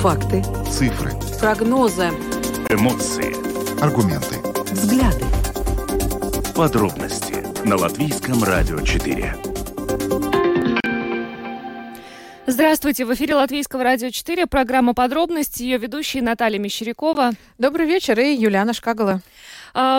Факты. Цифры. Прогнозы. Эмоции. Аргументы. Взгляды. Подробности на Латвийском радио 4. Здравствуйте, в эфире Латвийского радио 4, программа «Подробности», ее ведущая Наталья Мещерякова. Добрый вечер и Юлиана Шкагала.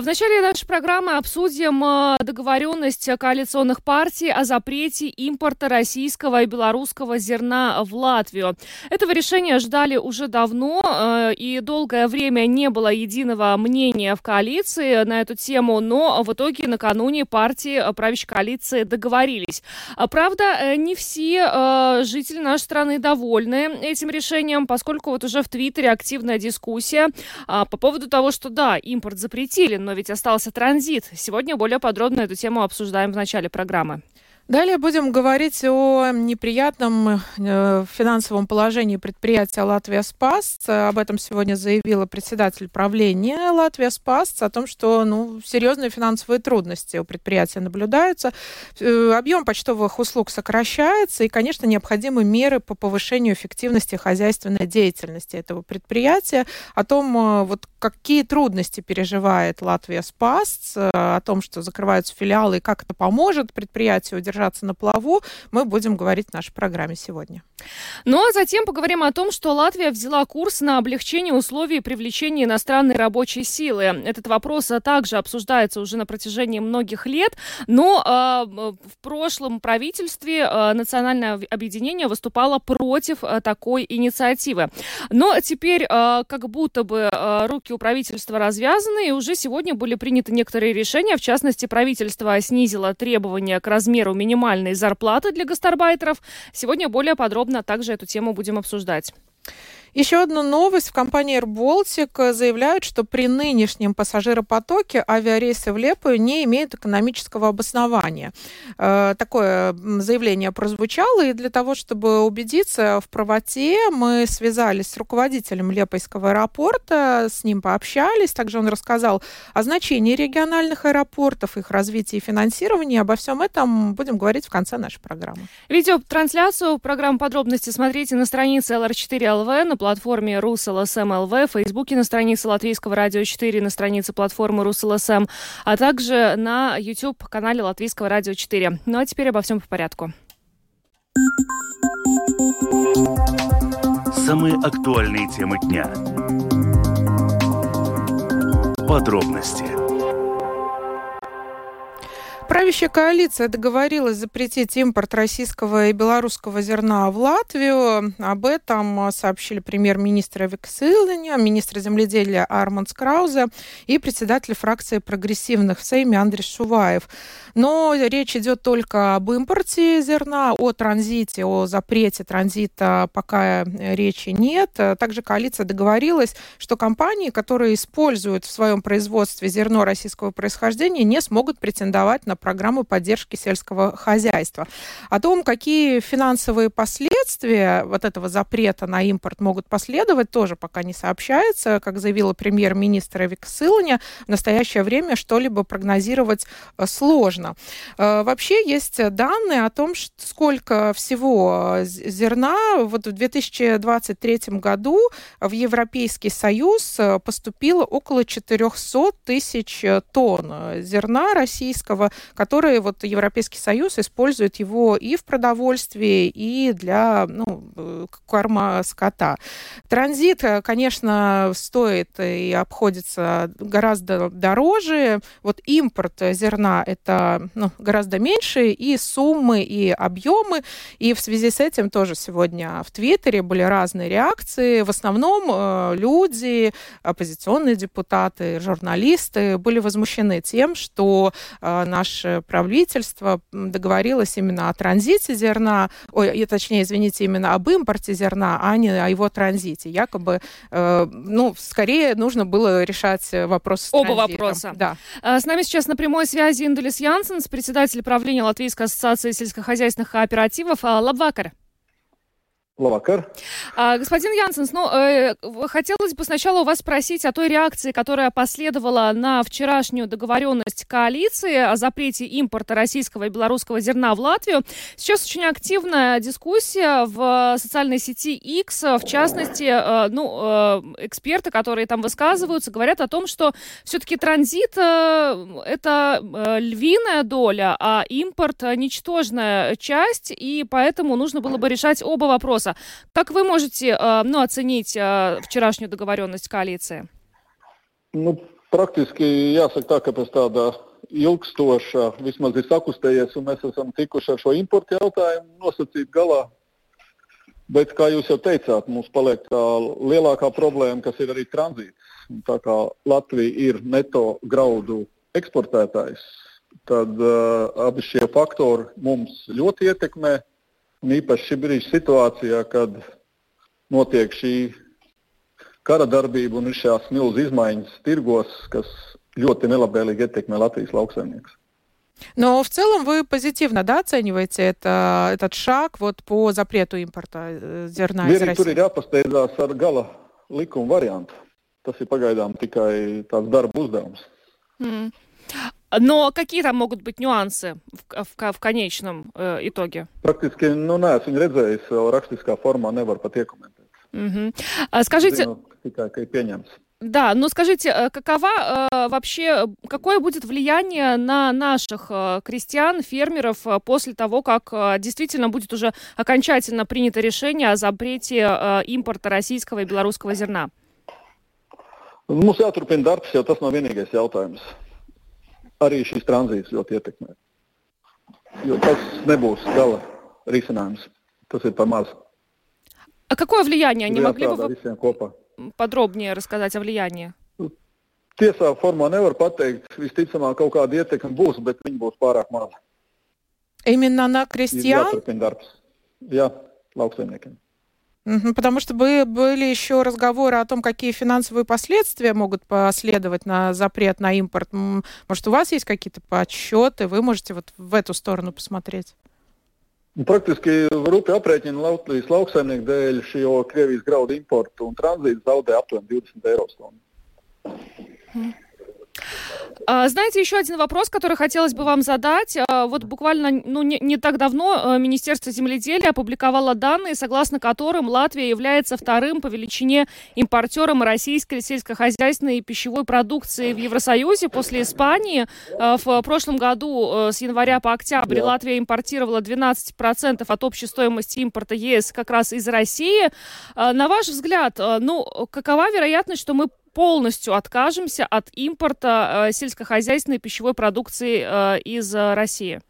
А, в начале нашей программы обсудим а, договоренность коалиционных партий о запрете импорта российского и белорусского зерна в Латвию. Этого решения ждали уже давно, а, и долгое время не было единого мнения в коалиции на эту тему, но в итоге накануне партии правящей коалиции договорились. Правда, э, не все жители нашей страны довольны этим решением, поскольку вот уже в Твиттере активная дискуссия по поводу того, что да, импорт запретили, запустили, но ведь остался транзит. Сегодня более подробно эту тему обсуждаем в начале программы. Далее будем говорить о неприятном э, финансовом положении предприятия «Латвия Спас». Об этом сегодня заявила председатель правления «Латвия Спас», о том, что ну, серьезные финансовые трудности у предприятия наблюдаются. Э, объем почтовых услуг сокращается, и, конечно, необходимы меры по повышению эффективности хозяйственной деятельности этого предприятия. О том, э, вот, какие трудности переживает «Латвия Спас», о том, что закрываются филиалы, и как это поможет предприятию удержать держаться на плаву, мы будем говорить в нашей программе сегодня. Ну а затем поговорим о том, что Латвия взяла курс на облегчение условий привлечения иностранной рабочей силы. Этот вопрос также обсуждается уже на протяжении многих лет, но э, в прошлом правительстве э, национальное объединение выступало против э, такой инициативы. Но теперь э, как будто бы э, руки у правительства развязаны, и уже сегодня были приняты некоторые решения. В частности, правительство снизило требования к размеру минимальной зарплаты для гастарбайтеров. Сегодня более подробно также эту тему будем обсуждать. Еще одна новость. В компании AirBaltic заявляют, что при нынешнем пассажиропотоке авиарейсы в Лепую не имеют экономического обоснования. Э, такое заявление прозвучало, и для того, чтобы убедиться в правоте, мы связались с руководителем Лепойского аэропорта, с ним пообщались. Также он рассказал о значении региональных аэропортов, их развитии и финансировании. Обо всем этом будем говорить в конце нашей программы. Видеотрансляцию программы подробности смотрите на странице LR4LV, на платформе РусЛСМ ЛВ, в Фейсбуке на странице Латвийского радио 4, на странице платформы РусЛСМ, а также на YouTube-канале Латвийского радио 4. Ну а теперь обо всем по порядку. Самые актуальные темы дня. Подробности Правящая коалиция договорилась запретить импорт российского и белорусского зерна в Латвию. Об этом сообщили премьер-министр Виксилыня, министр земледелия Армандс Краузе и председатель фракции прогрессивных в Сейме Андрей Шуваев. Но речь идет только об импорте зерна, о транзите, о запрете транзита пока речи нет. Также коалиция договорилась, что компании, которые используют в своем производстве зерно российского происхождения, не смогут претендовать на программу поддержки сельского хозяйства. О том, какие финансовые последствия вот этого запрета на импорт могут последовать, тоже пока не сообщается. Как заявила премьер-министр Эвик Сыланя, в настоящее время что-либо прогнозировать э, сложно. Э, вообще есть данные о том, сколько всего зерна вот в 2023 году в Европейский Союз э, поступило около 400 тысяч тонн зерна российского, которые вот Европейский Союз использует его и в продовольствии, и для ну, э, корма скота. Транзит, конечно, стоит и обходится гораздо дороже. Вот импорт зерна – это ну, гораздо меньше и суммы, и объемы. И в связи с этим тоже сегодня в Твиттере были разные реакции. В основном э, люди, оппозиционные депутаты, журналисты были возмущены тем, что э, наше правительство договорилось именно о транзите зерна, ой, точнее, извините, именно об импорте зерна, а не о его транзите. Якобы, э, ну, скорее нужно было решать вопрос с Оба вопроса. Да. С нами сейчас на прямой связи Индулис Ян, Янсенс, председатель правления Латвийской ассоциации сельскохозяйственных кооперативов. Лабвакар. Лавакар. А, господин Янсенс, ну, э, хотелось бы сначала у вас спросить о той реакции, которая последовала на вчерашнюю договоренность коалиции о запрете импорта российского и белорусского зерна в Латвию. Сейчас очень активная дискуссия в социальной сети X, в частности, э, ну, э, эксперты, которые там высказываются, говорят о том, что все-таки транзит э, это э, львиная доля, а импорт ничтожная часть, и поэтому нужно было бы решать оба вопроса. вопроса. Как вы можете э, ну, оценить э, вчерашнюю договоренность коалиции? Nu, praktiski jāsaka tā, ka pēc tāda ilgstoša, vismaz ir sakustējies, un mēs esam tikuši ar šo importu jautājumu nosacīt galā. Bet, kā jūs jau teicāt, mums paliek tā lielākā problēma, kas ir arī tranzīts. Tā kā Latvija ir neto graudu eksportētājs, tad uh, abi šie faktori mums ļoti ietekmē. Un īpaši šī brīža situācijā, kad notiek šī kara darbība un ir šās milzu izmaiņas tirgos, kas ļoti nelabvēlīgi ietekmē Latvijas lauksaimniekus. Но в целом вы позитивно да, оцениваете это, этот шаг вот по запрету импорта э, зерна Vienīgi из России? Tur ir jāpasteidzās ar gala likuma variantu. Tas ir pagaidām tikai tāds darba uzdevums. Mm. Но какие там могут быть нюансы в, в, в конечном э, итоге? Praktiski nu, neesmu redzējis, vēl rakstiskā formā nevar pat iekomentēt. Угу. А скажите... Zinu tikai, ka ir pieņemts. Да, ну скажите, э, какова э, вообще, какое будет влияние на наших э, крестьян, фермеров э, после того, как э, действительно будет уже окончательно принято решение о запрете э, импорта российского и белорусского зерна? Mums jāturpina darbs, jo tas nav vienīgais jautājums. Arī šis tranzīts ļoti ietekmē. Jo tas nebūs gala risinājums. Tas ir par maz. А какое влияние? Не Tur могли бы jāstrādā вы visiem kopā. подробнее рассказать о влиянии? Tiesā formā nevar pateikt, visticamāk kaut kāda ietekme būs, bet viņi būs pārāk maza. Именно на Ir крестьян? jāturpina darbs. Jā, lauksaimniekiem. Потому что бы- были еще разговоры о том, какие финансовые последствия могут последовать на запрет на импорт. Может, у вас есть какие-то подсчеты? Вы можете вот в эту сторону посмотреть? Un Praktiski rupi aprēķina Latvijas lauksaimnieku dēļ šo Krievijas graudu importu un tranzītu zaudē aptuveni 20 eiro stundu. А, Знаете, еще один вопрос, который хотелось бы вам задать. А, Вот буквально ну, не, не так давно э, Министерство земледелия опубликовало данные, согласно которым Латвия является вторым по величине импортером российской сельскохозяйственной и пищевой продукции в Евросоюзе после Испании. В прошлом году с января по октябрь Да. Латвия импортировала 12% от общей стоимости импорта ЕС как раз из России. На ваш взгляд, ну, какова вероятность, что мы полностью откажемся от импорта сельскохозяйственной пищевой продукции э, из э, России?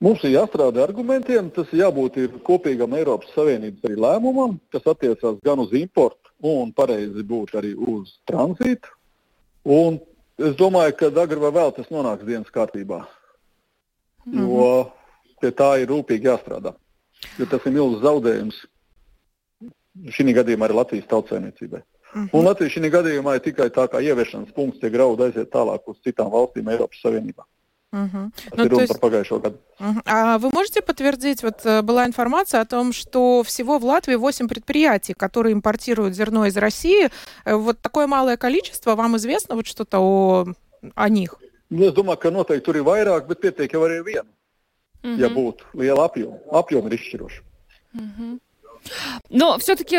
Mums ir jāstrādā argumentiem, tas ir jābūt ir kopīgam Eiropas Savienības arī lēmumam, kas attiecās gan uz importu, un pareizi būtu arī uz tranzītu. Un es domāju, ka agri vai vēl tas nonāks dienas kārtībā, jo pie tā ir rūpīgi jāstrādā. Jo tas ir milzīgs zaudējums šī gadījumā arī Latvijas tautsēmniecībai. Un Latvija šī gadījumā ir tikai tā kā ieviešanas punkts, tie graudi aiziet tālāk uz citām valstīm Eiropas Savienībā. Мгм. Tas Ну, то есть- gadu. Мгм. А вы можете подтвердить, вот э, была информация о том, что всего в Латвии 8 предприятий, которые импортируют зерно из России. Э, Вот такое малое количество, вам известно вот что-то о, о них? Ka noteikti tur ir vairāk, bet pietiek jau arī ar vienu. Ja Мгм. būtu liela apjoma, apjoma ir izšķiroša. Но все-таки,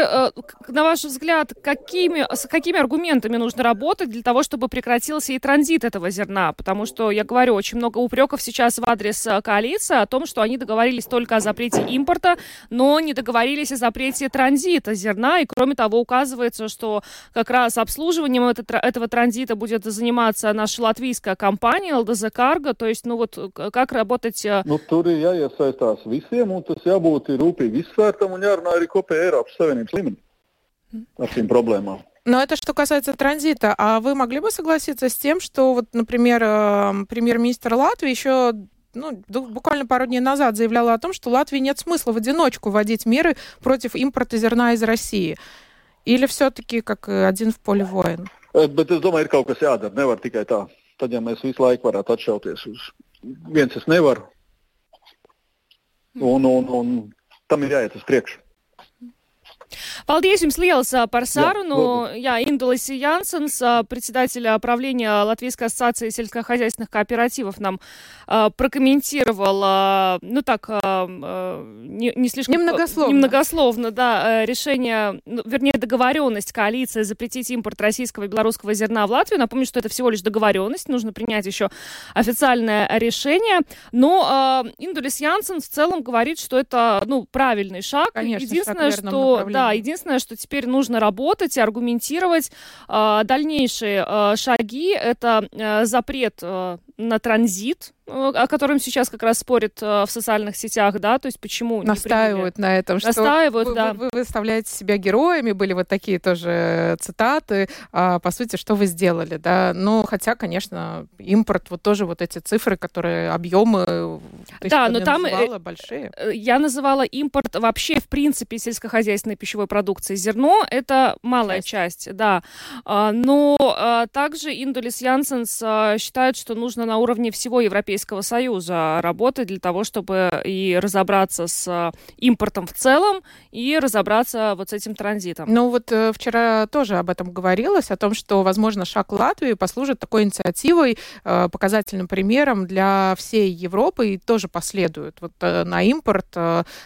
на ваш взгляд, какими, с какими аргументами нужно работать для того, чтобы прекратился и транзит этого зерна? Потому что, я говорю, очень много упреков сейчас в адрес э, коалиции о том, что они договорились только о запрете импорта, но не договорились о запрете транзита зерна. И, кроме того, указывается, что как раз обслуживанием это- этого транзита будет заниматься наша латвийская компания ЛДЗ Карго. То есть, ну вот, э, как работать э, Nu, tur ir jāiesaistās visiem, un tas jābūt rūpīgi izsvērtam un jārunā arī kopējā Eiropas Savienības līmenī ar šīm problēmām. Но это что касается транзита. А вы могли бы согласиться с тем, что, вот, например, э, премьер-министр Латвии еще ну, буквально пару дней назад заявляла о том, что Латвии нет смысла в одиночку вводить меры против импорта зерна из России. Или все-таки как э, один в поле воин? Eh, Bet es domāju, ir kaut kas jādara. Nevar tikai tā. Tad, ja mēs visu laiku varētu atšauties uz viens, es nevaru. Un, un, un tam ir jāiet uz priekšu. Paldies jums liels par sarunu. Jā, Jā Индулис Янсенс, председатель правления Латвийской ассоциации сельскохозяйственных кооперативов, нам прокомментировал, ну так, не, не слишком... Немногословно. Немногословно, да, решение, ну, вернее, договоренность коалиции запретить импорт российского и белорусского зерна в Латвию. Напомню, что это всего лишь договоренность, нужно принять еще официальное решение. Но Индулис Янсен в целом говорит, что это, ну, правильный шаг. Конечно, единственное, шаг что, да, единственное, что теперь нужно работать и аргументировать э, дальнейшие э, шаги. Это э, запрет э, на транзит о котором сейчас как раз спорят э, в социальных сетях, да, то есть почему настаивают на этом, что настаивают, вы, да. вы, вы выставляете себя героями, были вот такие тоже цитаты, а, по сути, что вы сделали, да, но хотя, конечно, импорт, вот тоже вот эти цифры, которые объемы, да, но там называла, большие. Я называла импорт вообще в принципе сельскохозяйственной пищевой продукции. Зерно это малая часть, часть да, а, но а, также Индулис Янсенс считает, что нужно на уровне всего Европейского Европейского Союза работать для того, чтобы и разобраться с э, импортом в целом, и разобраться вот с этим транзитом. Ну вот э, вчера тоже об этом говорилось, о том, что, возможно, шаг Латвии послужит такой инициативой, э, показательным примером для всей Европы и тоже последует вот на импорт,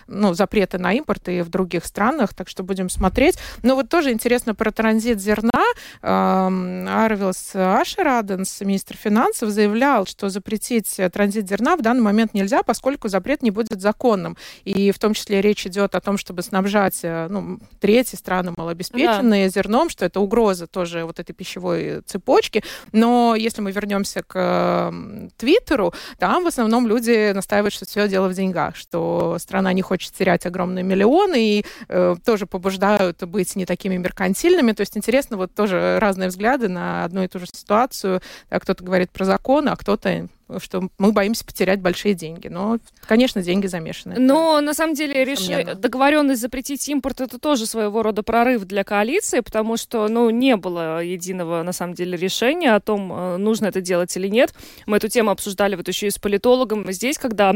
ну, запреты на импорт и в других странах, так что будем смотреть. Но вот тоже интересно про транзит зерна. Эм, Арвилс Ашераденс, министр финансов, заявлял, что запретить запретить транзит зерна в данный момент нельзя, поскольку запрет не будет законным. И в том числе речь идет о том, чтобы снабжать э, ну, третьи страны малообеспеченные да. зерном, что это угроза тоже вот этой пищевой цепочки. Но если мы вернемся к Твиттеру, там в основном люди настаивают, что все дело в деньгах, что страна не хочет терять огромные миллионы и э, тоже побуждают быть не такими меркантильными. То есть интересно вот тоже разные взгляды на одну и ту же ситуацию. Кто-то говорит про закон, а кто-то что мы боимся потерять большие деньги. Но, конечно, деньги замешаны. Но на самом деле реш... договоренность запретить импорт это тоже своего рода прорыв для коалиции, потому что ну, не было единого на самом деле решения о том, э, нужно это делать или нет. Мы эту тему обсуждали вот еще и с политологом здесь, когда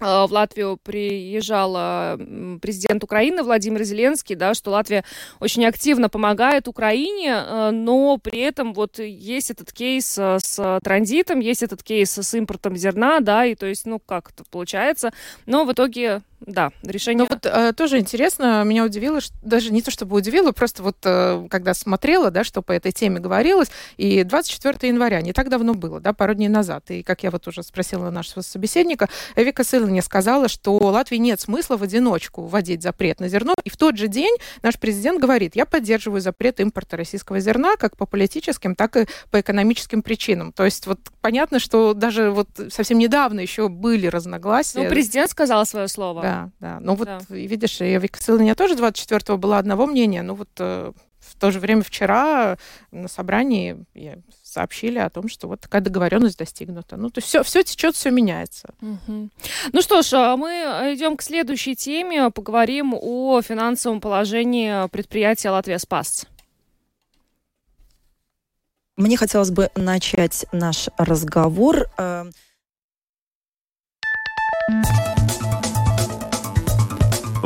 в Латвию приезжал президент Украины Владимир Зеленский, да, что Латвия очень активно помогает Украине, э, но при этом вот есть этот кейс э, с транзитом, есть этот кейс с импортом зерна, да, и то есть, ну, как это получается, но в итоге да, решение... Ну вот э, тоже интересно, меня удивило, что, даже не то чтобы удивило, просто вот э, когда смотрела, да, что по этой теме говорилось, и 24 января, не так давно было, да, пару дней назад, и как я вот уже спросила нашего собеседника, Эвика Сылыня сказала, что Латвии нет смысла в одиночку вводить запрет на зерно, и в тот же день наш президент говорит, я поддерживаю запрет импорта российского зерна как по политическим, так и по экономическим причинам. То есть вот понятно, что даже вот совсем недавно еще были разногласия. Ну, президент сказал свое слово. Да, да, да. Ну вот, да. видишь, и Вика Сылыня тоже 24-го была одного мнения, ну вот э, в то же время вчера на собрании сообщили о том, что вот такая договоренность достигнута. Ну, то есть все, все течет, все меняется. Угу. Ну что ж, а мы идем к следующей теме, поговорим о финансовом положении предприятия Латвия Спас. Мне хотелось бы начать наш разговор. Э,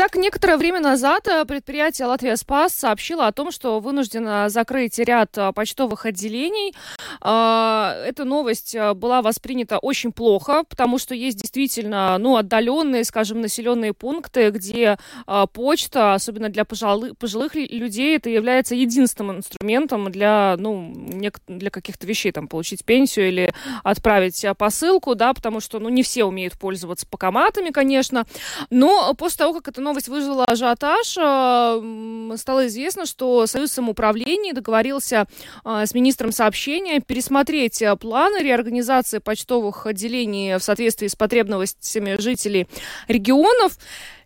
Итак, некоторое время назад э, предприятие «Латвия Спас» сообщило о том, что вынуждено закрыть ряд э, почтовых отделений. А, эта новость э, была воспринята очень плохо, потому что есть действительно ну, отдаленные, скажем, населенные пункты, где почта, особенно для пожилых, людей, это является единственным инструментом для, ну, для каких-то вещей, там, получить пенсию или отправить посылку, да, потому что ну, не все умеют пользоваться покоматами, конечно. Но после того, как это новость вызвала ажиотаж. Э, стало известно, что Союз самоуправления договорился э, с министром сообщения пересмотреть э, планы реорганизации почтовых отделений в соответствии с потребностями жителей регионов.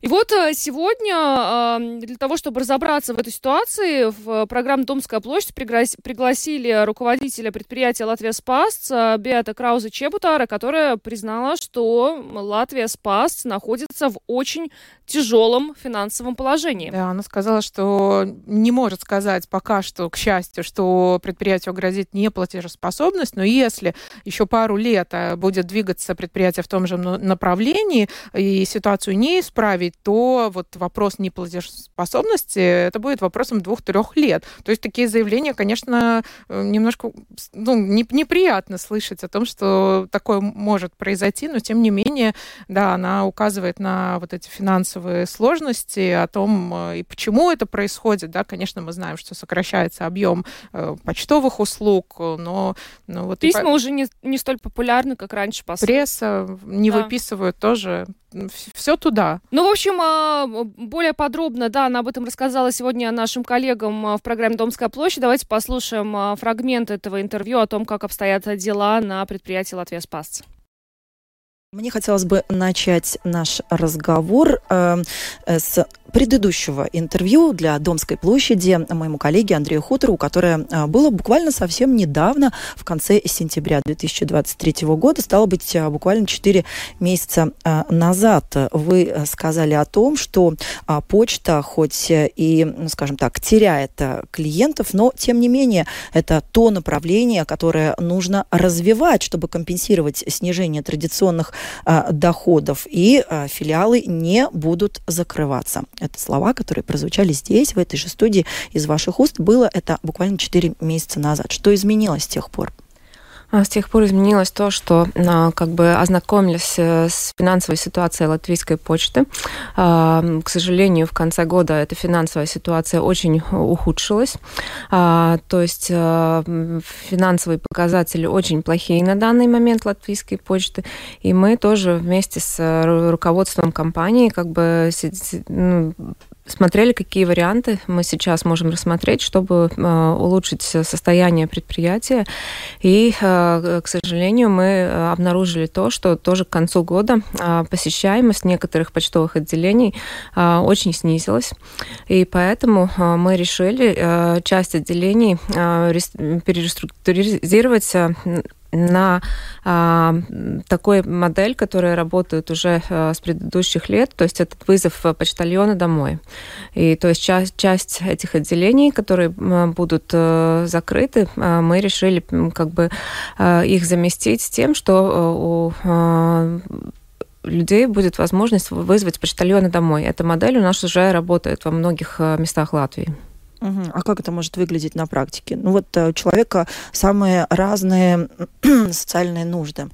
И вот э, сегодня для того, чтобы разобраться в этой ситуации, в программу «Домская площадь» пригласили руководителя предприятия «Латвия Спас» Беата Крауза Чебутара, которая признала, что Латвия Спас находится в очень тяжелом финансовом положении. Да, она сказала, что не может сказать пока что, к счастью, что предприятию грозит неплатежеспособность, но если еще пару лет э, будет двигаться предприятие в том же направлении и ситуацию не исправить, то вот вопрос неплатежеспособности это будет вопросом двух-трех лет. То есть такие заявления, конечно, э, немножко ну, неприятно слышать о том, что такое может произойти, но тем не менее, да, она указывает на вот эти финансовые сложности, о том, э, и почему это происходит. Да, конечно, мы знаем, что сокращается объем э, почтовых услуг, но, но вот письма и... уже не, не столь популярны, как раньше. Посыл. Пресса не да. выписывают тоже все туда. Ну, в общем, а, более подробно, да, она об этом рассказала сегодня нашим коллегам а, в программе «Домская площадь». Давайте послушаем а, фрагмент этого интервью о том, как обстоят дела на предприятии «Латвия Спас». Мне хотелось бы начать наш разговор э, с предыдущего интервью для Домской площади моему коллеге Андрею Хутору, которое а, было буквально совсем недавно, в конце сентября 2023 года, стало быть, а, буквально 4 месяца а, назад. Вы сказали о том, что почта хоть и, ну, скажем так, теряет клиентов, но, тем не менее, это то направление, которое нужно развивать, чтобы компенсировать снижение традиционных доходов, и филиалы не будут закрываться. Это слова, которые прозвучали здесь, в этой же студии из ваших уст. Было это буквально 4 месяца назад. Что изменилось с тех пор? А с тех пор изменилось то, что а, как бы ознакомились э, с финансовой ситуацией латвийской почты. А, к сожалению, в конце года эта финансовая ситуация очень ухудшилась. То есть финансовые показатели очень плохие на данный момент латвийской почты. И мы тоже вместе с э, руководством компании как бы ну, смотрели, какие варианты мы сейчас можем рассмотреть, чтобы э, улучшить состояние предприятия. И, э, к сожалению, мы э, обнаружили то, что тоже к концу года посещаемость некоторых почтовых отделений очень снизилась. И поэтому мы решили часть отделений переструктуризировать на а, такой модель, которая работает уже а, с предыдущих лет, то есть этот вызов почтальона домой. И то есть часть, часть этих отделений, которые будут а, закрыты, а, мы решили как бы а, их заместить тем, что а, у людей будет возможность вызвать почтальона домой. Эта модель у нас уже работает во многих местах Латвии. Угу. А как это может выглядеть на практике? Ну вот э, у человека самые разные социальные нужды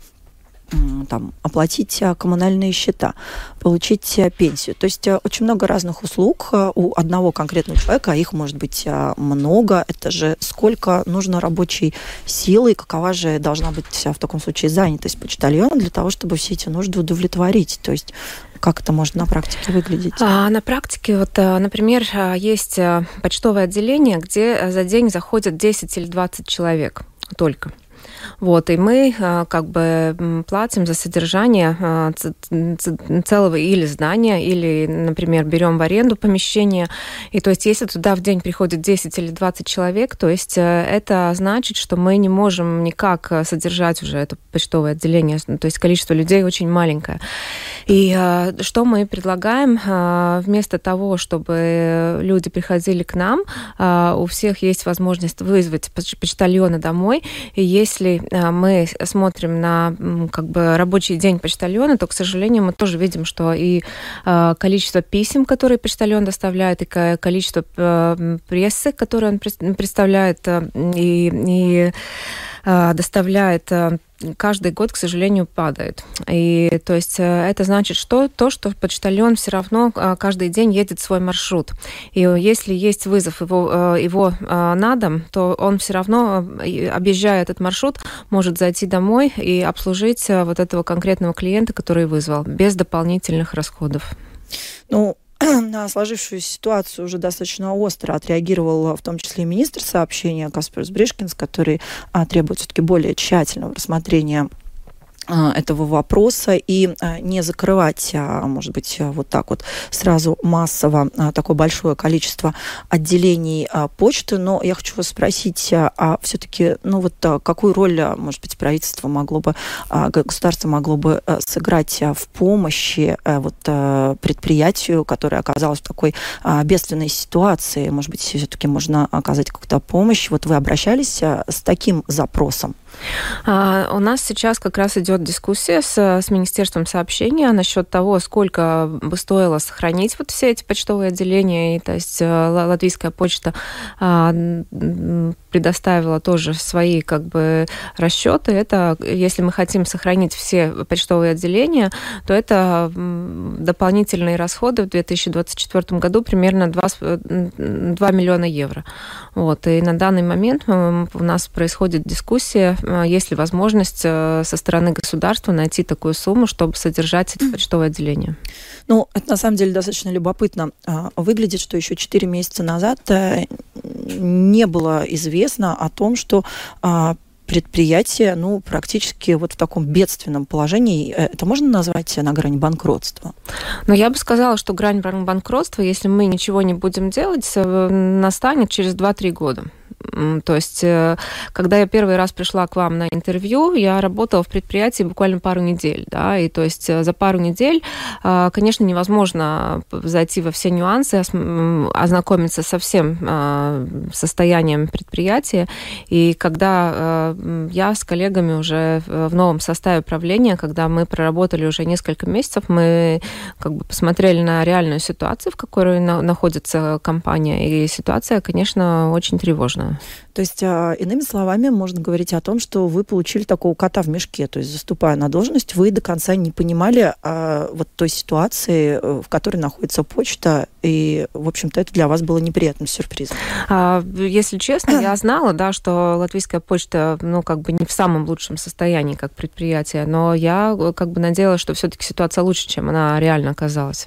там, оплатить э, коммунальные счета, получить э, пенсию. То есть очень много разных услуг у одного конкретного человека, а их может быть много. Это же сколько нужно рабочей силы, какова же должна быть в таком случае занятость почтальона для того, чтобы все эти нужды удовлетворить. То есть как это может на практике выглядеть? А, на практике, вот, например, есть почтовое отделение, где за день заходят 10 или 20 человек только. Вот, и мы а, как бы платим за содержание а, целого или здания, или, например, берем в аренду помещение. И то есть, если туда в день приходит 10 или 20 человек, то есть э, это значит, что мы не можем никак э, содержать уже это почтовое отделение. То есть количество людей очень маленькое. И а, что мы предлагаем? Вместо того, чтобы люди приходили к нам, у всех есть возможность вызвать почтальона домой. И если если э, мы смотрим на как бы рабочий день почтальона, то, к сожалению, мы тоже видим, что и э, количество писем, которые почтальон доставляет, и количество э, прессы, которую он представляет, и, и доставляет каждый год, к сожалению, падает. И то есть э, это значит, что то, что почтальон все равно каждый день едет свой маршрут. И если есть вызов его, э, его на дом, то он все равно, э, объезжая этот маршрут, может зайти домой и обслужить вот этого конкретного клиента, который вызвал, без дополнительных расходов. Ну, на сложившуюся ситуацию уже достаточно остро отреагировал в том числе и министр сообщения Касперс Бришкинс, который а, требует все-таки более тщательного рассмотрения этого вопроса и а, не закрывать, а, может быть, вот так вот сразу массово такое большое количество отделений почты. Но я хочу вас спросить, а все-таки, ну вот какую роль, может быть, правительство могло бы, государство могло бы сыграть в помощи вот предприятию, которое оказалось в такой бедственной ситуации? Может быть, все-таки можно оказать какую-то помощь? Вот вы обращались с таким запросом? А, у нас сейчас как раз идет дискуссия с, с Министерством сообщения насчет того, сколько бы стоило сохранить вот все эти почтовые отделения. И, то есть э, латвийская почта а, предоставила тоже свои как бы расчеты. Это, если мы хотим сохранить все почтовые отделения, то это дополнительные расходы в 2024 году примерно 2, 2 миллиона евро. Вот. И на данный момент у нас происходит дискуссия Э, есть ли возможность э, со стороны государства найти такую сумму, чтобы содержать это почтовое отделение? Ну, это на самом деле достаточно любопытно. А, выглядит, что еще 4 месяца назад э, не было известно о том, что а, предприятие, ну, практически вот в таком бедственном положении. Это можно назвать на грани банкротства? Но я бы сказала, что грань банкротства, если мы ничего не будем делать, настанет через 2-3 года. То есть, э, когда я первый раз пришла к вам на интервью, я работала в предприятии буквально пару недель, да, и то есть э, за пару недель, э, конечно, невозможно зайти во все нюансы, ознакомиться со всем состоянием предприятия, и когда я с коллегами уже в новом составе правления, когда мы проработали уже несколько месяцев, мы как бы посмотрели на реальную ситуацию, в которой находится компания, и ситуация, конечно, очень тревожная. То есть, а, иными словами, можно говорить о том, что вы получили такого кота в мешке. То есть, заступая на должность, вы до конца не понимали а, вот той ситуации, э, в которой находится почта, и, в общем-то, это для вас было неприятным сюрпризом. А, если честно, я знала, да, что латвийская почта, ну, как бы не в самом лучшем состоянии как предприятие, но я э, как бы надеялась, что все-таки ситуация лучше, чем она реально оказалась.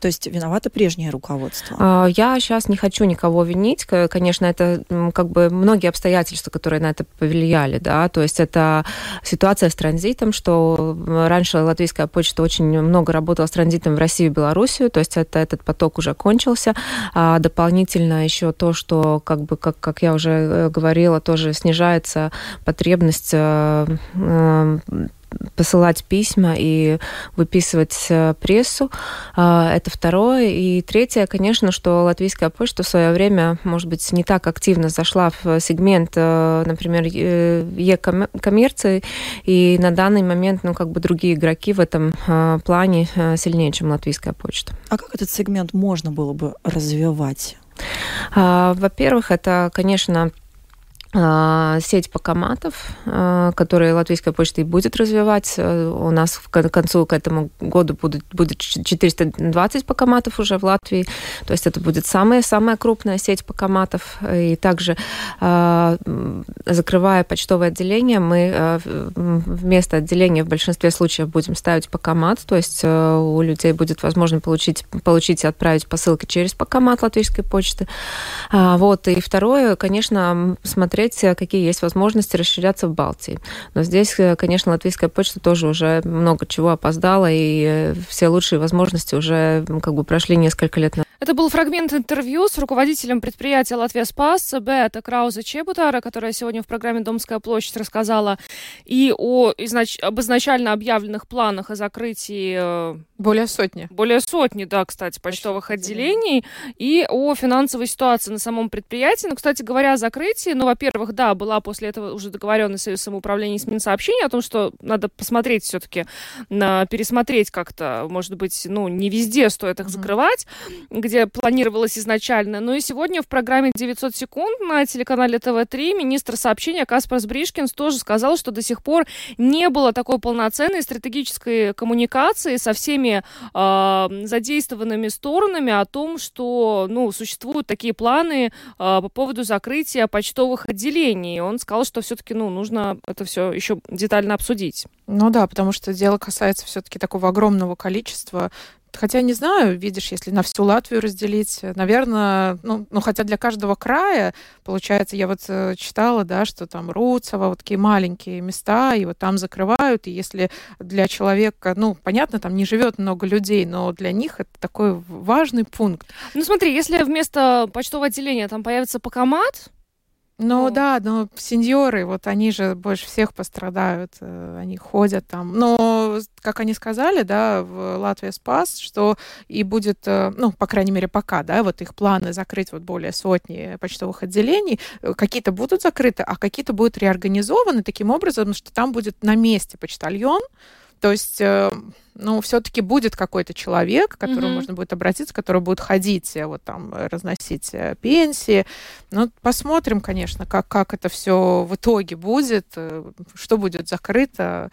То есть виновато прежнее руководство? А, я сейчас не хочу никого винить. Конечно, это как бы многие обстоятельства, которые на это повлияли. Да? То есть это ситуация с транзитом, что раньше латвийская почта очень много работала с транзитом в Россию и Белоруссию, то есть это, этот поток уже кончился. А дополнительно еще то, что, как бы, как, как я уже э, говорила, тоже снижается потребность э, посылать письма и выписывать э, прессу. А, это второе. И третье, конечно, что латвийская почта в свое время, может быть, не так активно зашла в сегмент, э, например, e-коммерции, и на данный момент, ну, как бы другие игроки в этом э, плане сильнее, чем латвийская почта. А как этот сегмент можно было бы развивать? А, во-первых, это, конечно, сеть покоматов, а, которые Латвийская почта и будет развивать. Э, у нас к концу к этому году будет, будет 420 покоматов уже в Латвии. То есть это будет самая-самая крупная сеть покоматов. И также, а, закрывая почтовое отделение, мы вместо отделения в большинстве случаев будем ставить покомат. То есть у людей будет возможно получить, получить и отправить посылки через покомат Латвийской почты. Вот. И второе, конечно, смотреть смотреть, э, какие есть возможности расширяться в Балтии. Но здесь, э, конечно, латвийская почта тоже уже много чего опоздала, и э, все лучшие возможности уже как бы прошли несколько лет назад. Это был фрагмент интервью с руководителем предприятия «Латвия Спас» Беата Краузе Чебутара, которая сегодня в программе «Домская площадь» рассказала и о изнач... об изначально объявленных планах о закрытии... Более сотни. Более сотни, да, кстати, почтовых отделений, и о финансовой ситуации на самом предприятии. Ну, кстати говоря, о закрытии, ну, во-первых, да, была после этого уже договоренность Союз самоуправления с Минсообщения о том, что надо посмотреть все-таки, пересмотреть как-то, может быть, ну, не везде стоит их закрывать, где планировалось изначально. Ну и сегодня в программе «900 секунд» на телеканале ТВ-3 министр сообщения Каспар Сбришкинс тоже сказал, что до сих пор не было такой полноценной стратегической коммуникации со всеми э, задействованными сторонами о том, что ну, существуют такие планы э, по поводу закрытия почтовых отделений. Он сказал, что все-таки ну, нужно это все еще детально обсудить. Ну да, потому что дело касается все-таки такого огромного количества Хотя не знаю, видишь, если на всю Латвию разделить, наверное, ну, ну хотя для каждого края, получается, я вот э, читала, да, что там Руцево, вот такие маленькие места, и вот там закрывают, и если для человека, ну, понятно, там не живет много людей, но для них это такой важный пункт. Ну смотри, если вместо почтового отделения там появится покомат, ну О. да, но сеньоры, вот они же больше всех пострадают, э, они ходят там. Но, как они сказали, да, в Латвии спас, что и будет, э, ну, по крайней мере, пока, да, вот их планы закрыть вот более сотни почтовых отделений, э, какие-то будут закрыты, а какие-то будут реорганизованы таким образом, что там будет на месте почтальон, то есть ну, все-таки будет какой-то человек, к которому mm-hmm. можно будет обратиться, который будет ходить, э, вот там, э, разносить э, пенсии. Ну, посмотрим, конечно, как, как это все в итоге будет, что будет закрыто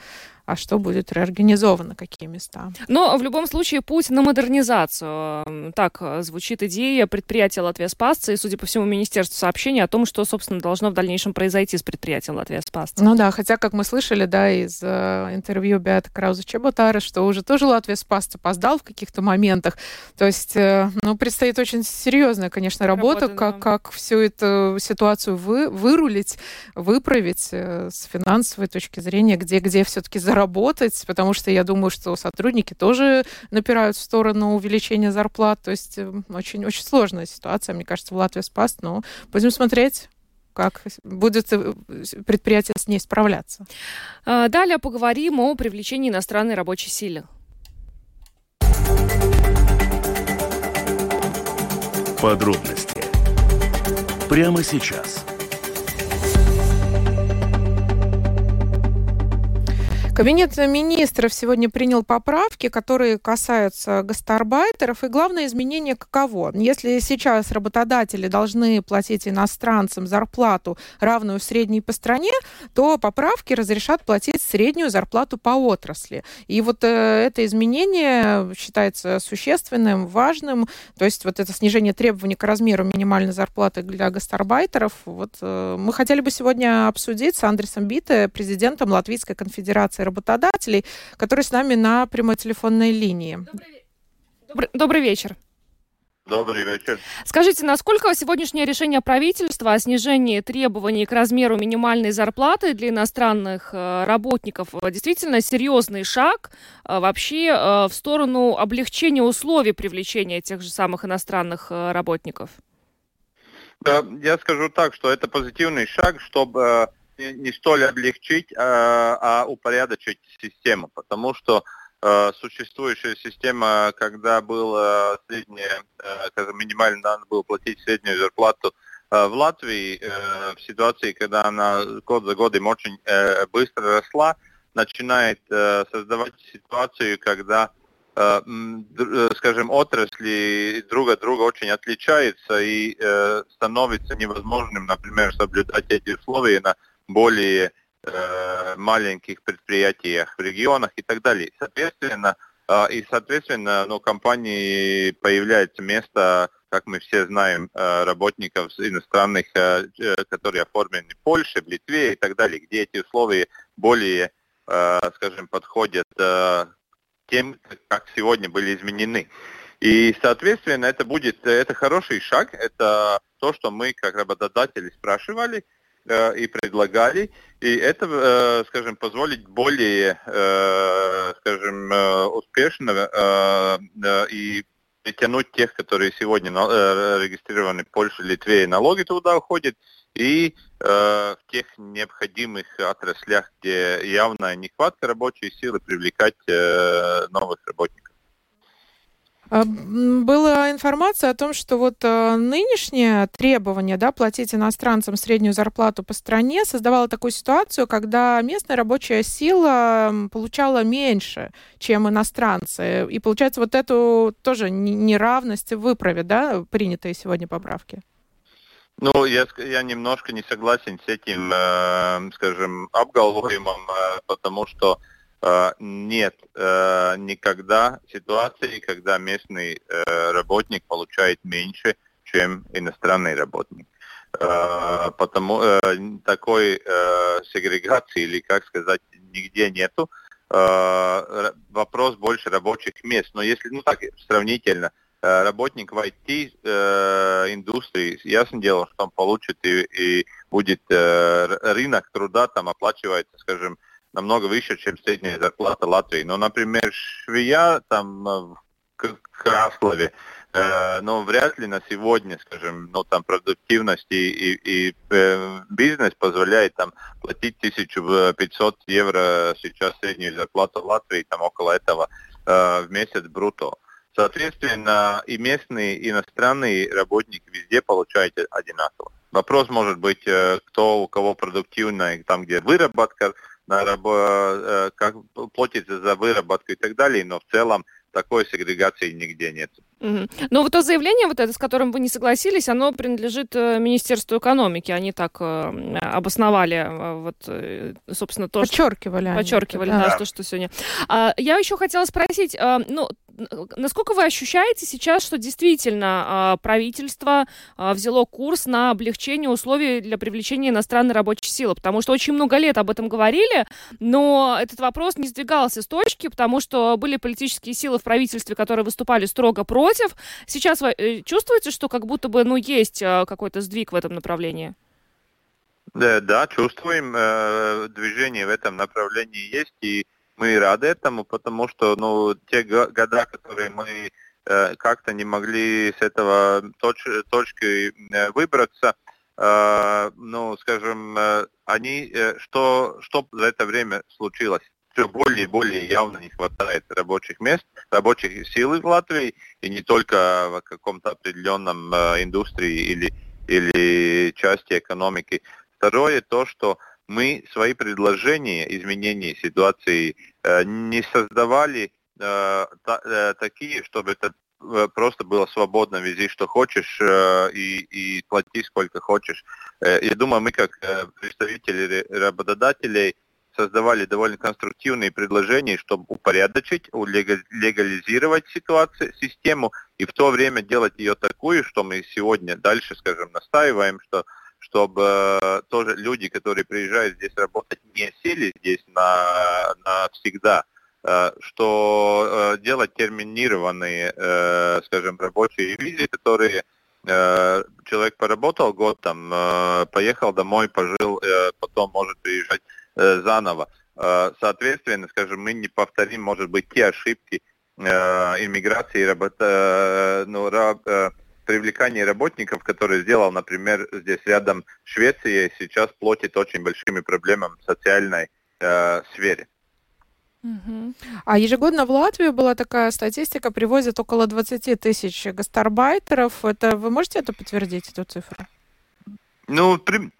а что будет реорганизовано, какие места. Но в любом случае путь на модернизацию. Так э, звучит идея предприятия Латвия Спасца и, судя по всему, Министерство сообщения о том, что, собственно, должно в дальнейшем произойти с предприятием Латвия Спасца. Ну да, хотя, как мы слышали, да, из э, интервью Беата Крауза Чеботара, что уже тоже Латвия Спасца опоздал в каких-то моментах. То есть, э, ну, предстоит очень серьезная, конечно, работа, работа как, да. как всю эту ситуацию вы, вырулить, выправить э, с финансовой точки зрения, где, где все-таки за заработать, потому что я думаю, что сотрудники тоже напирают в сторону увеличения зарплат. То есть очень-очень э, сложная ситуация, мне кажется, в Латвии спас, но будем смотреть как будет э, предприятие с ней справляться. А, далее поговорим о привлечении иностранной рабочей силы. Подробности прямо сейчас. Кабинет министров сегодня принял поправки, которые касаются гастарбайтеров. И главное изменение каково? Если сейчас работодатели должны платить иностранцам зарплату, равную средней по стране, то поправки разрешат платить среднюю зарплату по отрасли. И вот э, это изменение считается существенным, важным. То есть вот это снижение требований к размеру минимальной зарплаты для гастарбайтеров. Вот э, мы хотели бы сегодня обсудить с Андресом Бите, президентом Латвийской конфедерации работодателей, который с нами на прямой телефонной линии. Добрый, добрый вечер. Добрый вечер. Скажите, насколько сегодняшнее решение правительства о снижении требований к размеру минимальной зарплаты для иностранных э, работников э, действительно серьезный шаг э, вообще в сторону облегчения условий привлечения тех же самых иностранных работников? Да, я скажу так, что это позитивный шаг, чтобы не столь облегчить, а, а упорядочить систему, потому что э, существующая система, когда было среднее, э, минимально надо было платить среднюю зарплату э, в Латвии, э, в ситуации, когда она год за годом очень э, быстро росла, начинает э, создавать ситуацию, когда э, э, скажем, отрасли друг от друга очень отличаются и э, становится невозможным, например, соблюдать эти условия на более э, маленьких предприятиях в регионах и так далее. Соответственно, э, и соответственно, ну, компании появляется место, как мы все знаем, э, работников иностранных, э, э, которые оформлены в Польше, в Литве и так далее, где эти условия более, э, скажем, подходят э, тем, как сегодня были изменены. И, соответственно, это будет, это хороший шаг, это то, что мы как работодатели спрашивали, Э, и предлагали. И это, э, скажем, позволит более, э, скажем, успешно и притянуть тех, которые сегодня регистрированы в Польше, Литве, и налоги туда уходят, и в тех необходимых отраслях, где явная нехватка рабочей силы, привлекать новых работников. А, была информация о том, что вот а, нынешнее требование да, платить иностранцам среднюю зарплату по стране создавало такую ситуацию, когда местная рабочая сила получала меньше, чем иностранцы. И получается вот эту тоже неравность выправит, да, принятые сегодня поправки? Ну, я, я немножко не согласен с этим, э, скажем, обголовимым, э, потому что Э, нет э, никогда ситуации, когда местный э, работник получает меньше, чем иностранный работник. Потому такой сегрегации или как сказать нигде нету. э, вопрос больше рабочих мест. Но если, ну так, сравнительно, э, работник в IT-индустрии, э, ясно дело, что он получит и, и будет э, рынок труда там оплачивается, скажем, намного выше, чем средняя зарплата Латвии. Но, например, швея там э, в Краслове, э, но вряд ли на сегодня, скажем, ну там продуктивность и, и, и э, бизнес позволяет там платить 1500 евро сейчас среднюю зарплату Латвии, там около этого э, в месяц брутто. Соответственно, и местные, и иностранные работники везде получают одинаково. Вопрос может быть, э, кто у кого продуктивно, там где выработка, как платится за выработку и так далее, но в целом такой сегрегации нигде нет. Угу. Но вот то заявление, вот это, с которым вы не согласились, оно принадлежит э, Министерству экономики. Они так э, обосновали, э, вот, э, собственно, то, подчеркивали. Что, подчеркивали, да, да, что, что сегодня. А, я еще хотела спросить, а, ну, насколько вы ощущаете сейчас, что действительно а, правительство а, взяло курс на облегчение условий для привлечения иностранной рабочей силы? Потому что очень много лет об этом говорили, но этот вопрос не сдвигался с точки, потому что были политические силы в правительстве, которые выступали строго против. Сейчас вы э, чувствуете, что как будто бы ну, есть а, какой-то сдвиг в этом направлении? Да, да чувствуем. Э, движение в этом направлении есть. И мы рады этому, потому что ну, те года, которые мы э, как-то не могли с этого точ точки э, выбраться, э, ну, скажем, э, они, э, что, что за это время случилось? все более и более явно не хватает рабочих мест, рабочих сил в Латвии, и не только в каком-то определенном э, индустрии или, или части экономики. Второе, то, что мы свои предложения изменения ситуации э, не создавали э, э, такие, чтобы это просто было свободно, вези что хочешь и, и плати сколько хочешь. Я думаю, мы как представители работодателей создавали довольно конструктивные предложения, чтобы упорядочить, легализировать ситуацию, систему и в то время делать ее такую, что мы сегодня дальше, скажем, настаиваем, что чтобы э, тоже люди, которые приезжают здесь работать, не сели здесь на, на всегда, э, что э, делать терминированные, скажем, рабочие визы, которые человек поработал год там, поехал домой, пожил, потом может приезжать заново. Соответственно, скажем, мы не повторим, может быть, те ошибки иммиграции, работа, ну, раб, привлекание работников, которые сделал, например, здесь рядом Швеция, сейчас платит очень большими проблемами в социальной э, сфере. А ежегодно в Латвию была такая статистика, привозят около 20 тысяч гастарбайтеров. Это вы можете это подтвердить, эту цифру? Ну, при,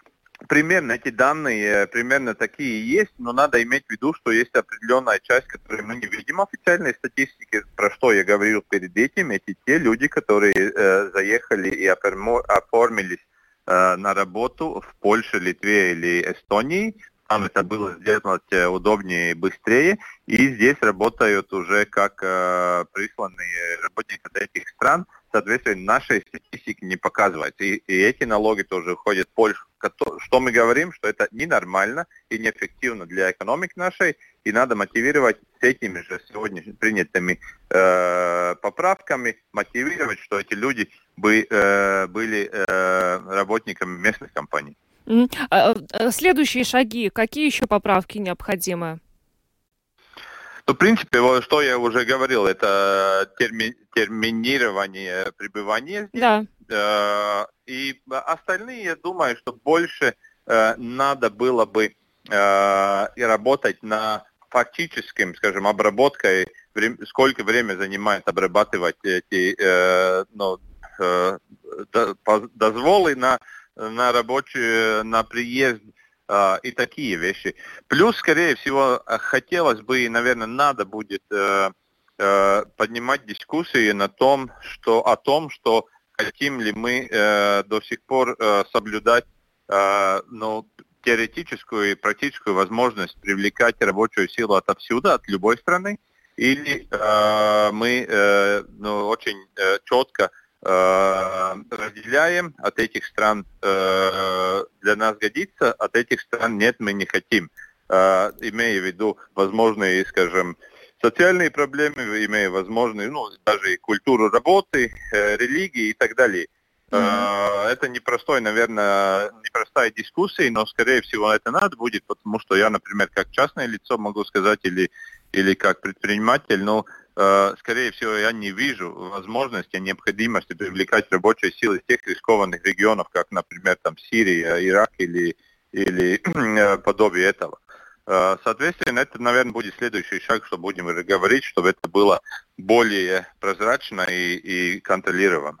примерно эти данные э, примерно такие есть, но надо иметь в виду, что есть определенная часть, которую мы не видим в официальной статистике, про что я говорил перед этим, эти те люди, которые э, заехали и оформились э, на работу в Польше, Литве или Эстонии, там это было сделать э, удобнее и быстрее, и здесь работают уже как э, присланные работники от этих стран, соответственно, нашей статистики не показывается. И, и эти налоги тоже уходят в Польшу. Что мы говорим, что это ненормально и неэффективно для экономики нашей, и надо мотивировать с этими же сегодня принятыми э, поправками, мотивировать, что эти люди бы, э, были э, работниками местных компаний. А, э, следующие шаги, какие еще поправки необходимы? Ну, в принципе, вот, что я уже говорил, это терми, терминирование пребывания здесь. Да. Э, и остальные, я думаю, что больше э, надо было бы э, работать на фактическим, скажем, обработкой, время, сколько время занимает обрабатывать эти э, ну, э, дозволы на, на рабочий, на приезд э, и такие вещи. Плюс, скорее всего, хотелось бы и, наверное, надо будет э, э, поднимать дискуссии на том, что, о том, что хотим ли мы э, до сих пор э, соблюдать э, ну, теоретическую и практическую возможность привлекать рабочую силу отовсюду, от любой страны, или э, мы э, ну, очень э, четко разделяем, от этих стран э, для нас годится, от этих стран нет, мы не хотим. имея в виду возможные, скажем, социальные проблемы, имея возможные, ну, даже и культуру работы, религии и так далее. Mm-hmm. Это непростой, наверное, непростая дискуссия, но, скорее всего, это надо будет, потому что я, например, как частное лицо могу сказать, или, или как предприниматель, но, э, скорее всего, я не вижу возможности, необходимости привлекать рабочие силы из тех рискованных регионов, как, например, там Сирия, Ирак или, или подобие этого. Э, соответственно, это, наверное, будет следующий шаг, что будем говорить, чтобы это было более прозрачно и, и контролировано.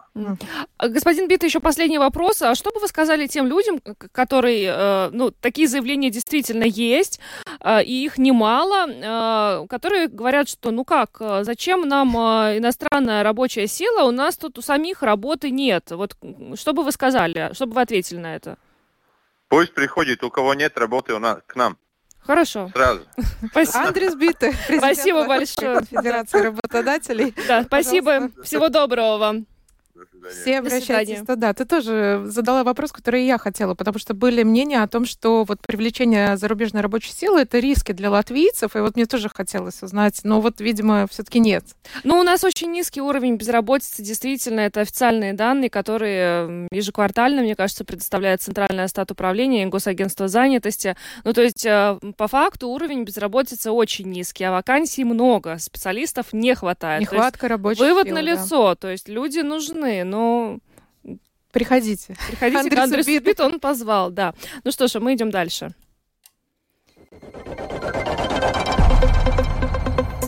Господин Бит, еще последний вопрос. А что бы вы сказали тем людям, которые, э, ну, такие заявления действительно есть, э, и их немало, которые говорят, что, ну как, зачем нам иностранная рабочая сила, у нас тут у самих работы нет. Вот что бы вы сказали, что бы вы ответили на это? Пусть приходит, у кого нет работы, у нас, к нам. Хорошо. Сразу. Спасибо. Андрей Биты, Спасибо большое. Конфедерации работодателей. Да, спасибо. Всего доброго вам. Все обращайтесь туда. Ты тоже задала вопрос, который я хотела, потому что были мнения о том, что вот привлечение зарубежной рабочей силы это риски для латвийцев, и вот мне тоже хотелось узнать, но вот, видимо, все-таки нет. Ну, у нас очень низкий уровень безработицы, действительно, это официальные данные, которые ежеквартально, мне кажется, предоставляет Центральное стат управления и Госагентство занятости. Ну, то есть, э, по факту, уровень безработицы очень низкий, а вакансий много, специалистов не хватает. Нехватка рабочей Вывод силы, на лицо, да. то есть люди нужны, но ну, приходите. Приходите Андрей к Андресу Бит. Бит, он позвал, да. Ну что ж, мы идем дальше.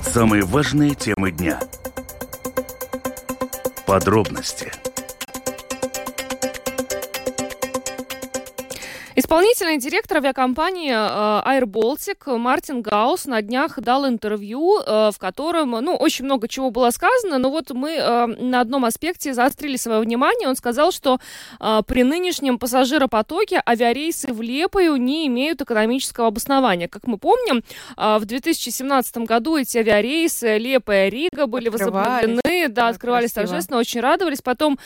Самые важные темы дня. Подробности. Исполнительный директор авиакомпании э, Air Baltic Мартин Гаус на днях дал интервью, э, в котором, ну, очень много чего было сказано, но вот мы э, на одном аспекте заострили свое внимание. Он сказал, что при нынешнем пассажиропотоке авиарейсы в Лепою не имеют экономического обоснования. Как мы помним, в 2017 году эти авиарейсы Лепая-Рига были возобновлены, да, открывались красиво. торжественно, очень радовались. Потом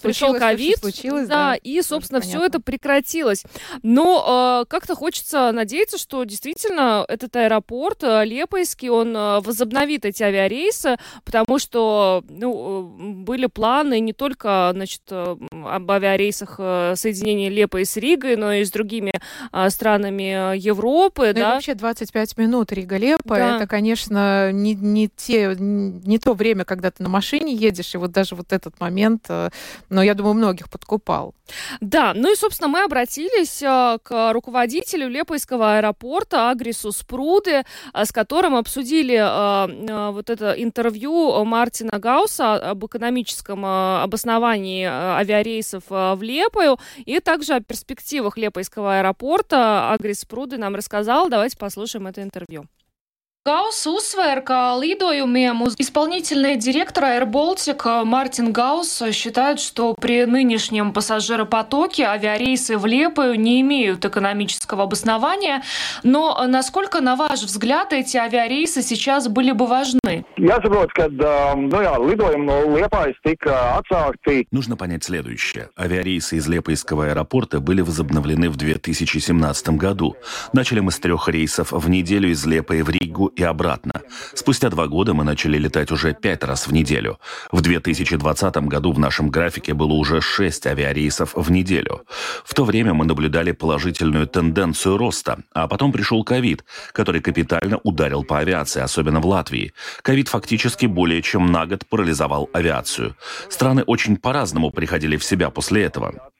пришел ковид, да, да, и, собственно, все это прекратилось. Но э, как-то хочется надеяться, что действительно этот аэропорт э, Лепойский, он э, возобновит эти авиарейсы, потому что, ну, э, были планы не только, значит, э, об авиарейсах э, соединения Лепой с Ригой, но и с другими э, странами Европы, ну, да. И вообще 25 минут Рига-Лепа, да. это, конечно, не, не, те, не то время, когда ты на машине едешь, и вот даже вот этот момент но я думаю, многих подкупал. Да, ну и, собственно, мы обратились э, к руководителю Лепойского аэропорта Агрису Спруды, э, с которым обсудили э, вот это интервью Мартина Гауса об экономическом обосновании авиарейсов в Лепою и также о перспективах Лепойского аэропорта. Агрис Спруды нам рассказал. Давайте послушаем это интервью. Гаус uzsver, ka lidojumiem uz исполнительный директор Air Baltic Мартин Гаус считает, что при нынешнем пассажиропотоке авиарейсы в Лепою не имеют экономического обоснования. Но насколько, на ваш взгляд, эти авиарейсы сейчас были бы важны? Нужно понять следующее. Авиарейсы из Лепойского аэропорта были возобновлены в 2017 году. Начали мы с трех рейсов в неделю из Лепой в Ригу и обратно. Спустя два года мы начали летать уже пять раз в неделю. В 2020 году в нашем графике было уже шесть авиарейсов в неделю. В то время мы наблюдали положительную тенденцию роста, а потом пришел ковид, который капитально ударил по авиации, особенно в Латвии. Ковид фактически более чем на год парализовал авиацию. Страны очень по-разному приходили в себя после этого.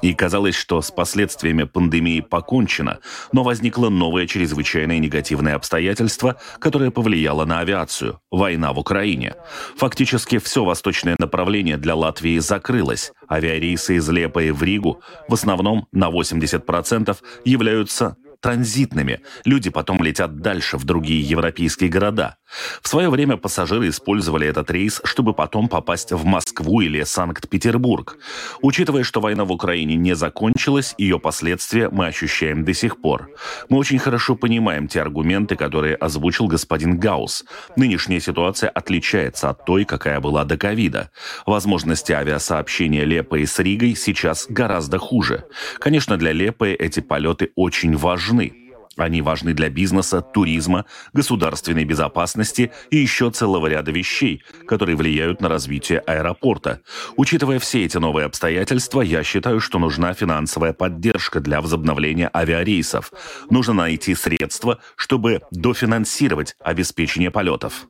И казалось, что с последствиями пандемии покончено, но возникло новое чрезвычайное негативное обстоятельство, которое повлияло на авиацию – война в Украине. Фактически все восточное направление для Латвии закрылось. Авиарейсы из Лепы в Ригу в основном на 80% являются транзитными. Люди потом летят дальше в другие европейские города. В свое время пассажиры использовали этот рейс, чтобы потом попасть в Москву или Санкт-Петербург. Учитывая, что война в Украине не закончилась, ее последствия мы ощущаем до сих пор. Мы очень хорошо понимаем те аргументы, которые озвучил господин Гаус. Нынешняя ситуация отличается от той, какая была до ковида. Возможности авиасообщения Лепой с Ригой сейчас гораздо хуже. Конечно, для Лепы эти полеты очень важны, нужны. Они важны для бизнеса, туризма, государственной безопасности и еще целого ряда вещей, которые влияют на развитие аэропорта. Учитывая все эти новые обстоятельства, я считаю, что нужна финансовая поддержка для возобновления авиарейсов. Нужно найти средства, чтобы дофинансировать обеспечение полетов.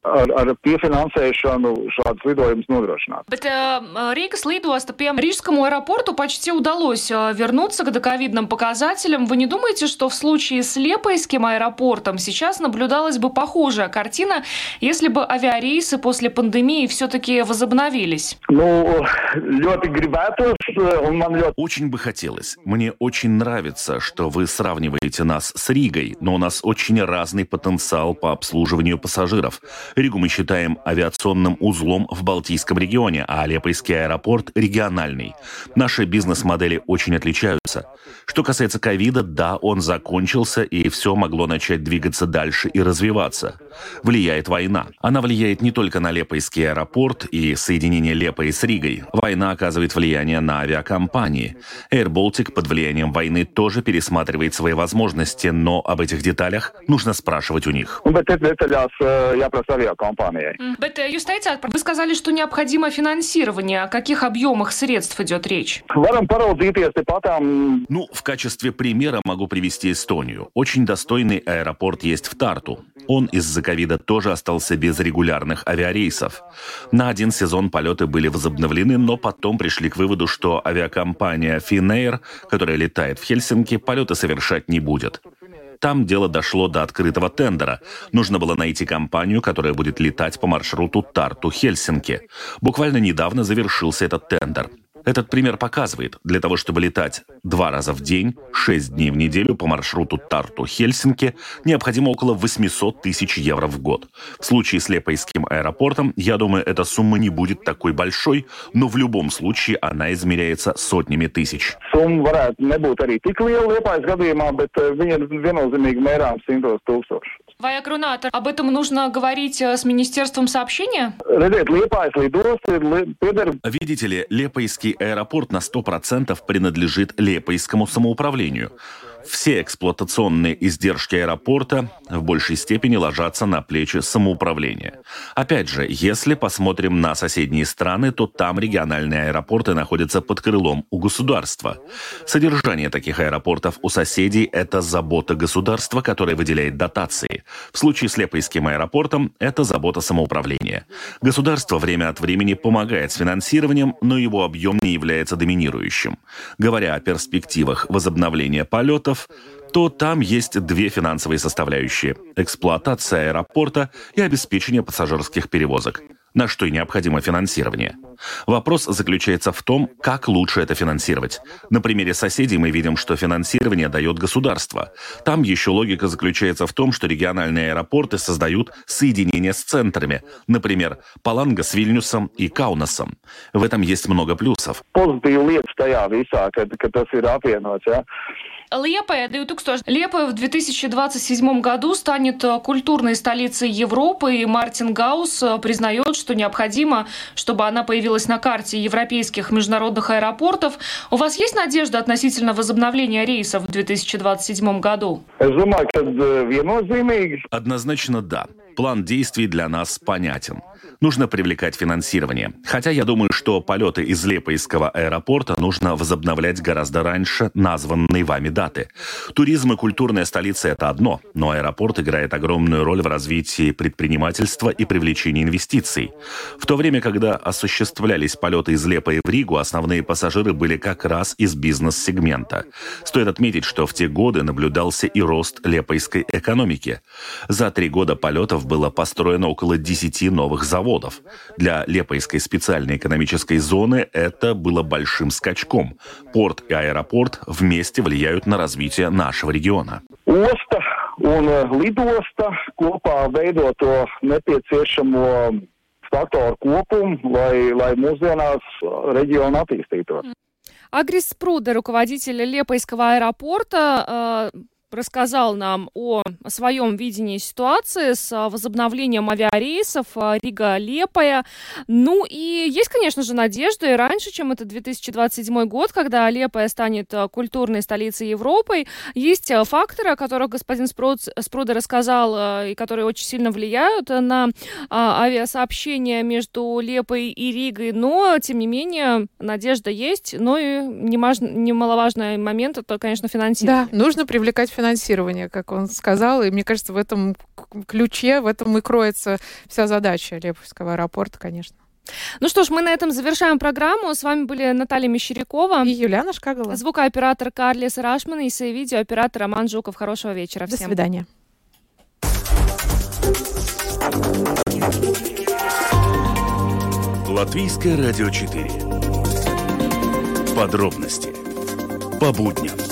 Bet uh, Рīgas lidosta, piemēram, Рижскому аэропорту почти удалось uh, вернуться к доковидным показателям. Вы не думаете, что в случае с Лепойским аэропортом сейчас наблюдалась бы похожая картина, если бы авиарейсы после пандемии все-таки возобновились? Ну, очень бы хотелось. Мне очень нравится, что вы сравниваете нас с Ригой, но у нас очень разный потенциал по обслуживанию пассажиров. Ригу мы считаем авиационным узлом в Балтийском регионе, а Алеппойский аэропорт – региональный. Наши бизнес-модели очень отличаются. Что касается ковида, да, он закончился, и все могло начать двигаться дальше и развиваться. Влияет война. Она влияет не только на Лепойский аэропорт и соединение Лепой с Ригой. Война оказывает влияние на авиакомпании. Air Baltic под влиянием войны тоже пересматривает свои возможности, но об этих деталях нужно спрашивать у них. Teicāt, вы сказали, что необходимо финансирование. О каких объемах средств идет речь? Ну, в качестве примера могу привести Эстонию. Очень достойный аэропорт есть в Тарту. Он из-за ковида тоже остался без регулярных авиарейсов. На один сезон полеты были возобновлены, но потом пришли к выводу, что авиакомпания Finnair, которая летает в Хельсинки, полеты совершать не будет. Там дело дошло до открытого тендера. Нужно было найти компанию, которая будет летать по маршруту Тарту-Хельсинки. Буквально недавно завершился этот тендер. Этот пример показывает, для того, чтобы летать два раза в день, шесть дней в неделю по маршруту Тарту-Хельсинки, необходимо около 800 тысяч евро в год. В случае с Лепойским аэропортом, я думаю, эта сумма не будет такой большой, но в любом случае она измеряется сотнями тысяч. Сумма varētu nebūt arī tik liela Liepājas gadījumā, bet viņa viennozīmīgi mērām simtos Ваяк Рунатор, об этом нужно говорить э, с Министерством сообщения? Видите ли, Лепойский аэропорт на 100% принадлежит Лепойскому самоуправлению. Все эксплуатационные издержки аэропорта в большей степени ложатся на плечи самоуправления. Опять же, если посмотрим на соседние страны, то там региональные аэропорты находятся под крылом у государства. Содержание таких аэропортов у соседей – это забота государства, которое выделяет дотации. В случае с Лепойским аэропортом – это забота самоуправления. Государство время от времени помогает с финансированием, но его объем не является доминирующим. Говоря о перспективах возобновления полетов, самолетов, то там есть две финансовые составляющие – эксплуатация аэропорта и обеспечение пассажирских перевозок на что и необходимо финансирование. Вопрос заключается в том, как лучше это финансировать. На примере соседей мы видим, что финансирование дает государство. Там еще логика заключается в том, что региональные аэропорты создают соединения с центрами, например, Паланга с Вильнюсом и Каунасом. В этом есть много плюсов. Лепая 2000... Лепая в 2027 году станет э, культурной столицей Европы, и Мартин Гаус э, признает, что необходимо, чтобы она появилась на карте европейских международных аэропортов. У вас есть надежда относительно возобновления рейсов в 2027 году? Однозначно да. План действий для нас понятен. Нужно привлекать финансирование. Хотя я думаю, что полеты из Лепойского аэропорта нужно возобновлять гораздо раньше названной вами даты. Туризм и культурная столица – это одно, но аэропорт играет огромную роль в развитии предпринимательства и привлечении инвестиций. В то время, когда осуществлялись полеты из Лепой в Ригу, основные пассажиры были как раз из бизнес-сегмента. Стоит отметить, что в те годы наблюдался и рост лепойской экономики. За три года полетов было построено около 10 новых заводов. Для Лепойской специальной экономической зоны это было большим скачком. Порт и аэропорт вместе влияют на развитие нашего региона. Un lidosta kopā veido to nepieciešamo faktoru kopumu, lai, lai mūsdienās reģionu attīstītos. Агрис Пруда, руководитель Лепойского аэропорта, рассказал нам о своем видении ситуации с возобновлением авиарейсов Рига-Лепая. Ну и есть, конечно же, надежда, и раньше, чем это 2027 год, когда Лепая станет культурной столицей Европы, есть факторы, о которых господин Спруд, Спруда рассказал, и которые очень сильно влияют на авиасообщение между Лепой и Ригой, но, тем не менее, надежда есть, но и немаловажный момент, это, конечно, финансирование. Да, нужно привлекать финансирование, как он сказал, и мне кажется, в этом ключе, в этом и кроется вся задача Леповского аэропорта, конечно. Ну что ж, мы на этом завершаем программу. С вами были Наталья Мещерякова и Юлиана Шкагала. Звукооператор Карлис Рашман и видеооператор Роман Жуков. Хорошего вечера всем. До свидания. Латвийское радио 4. Подробности по будням.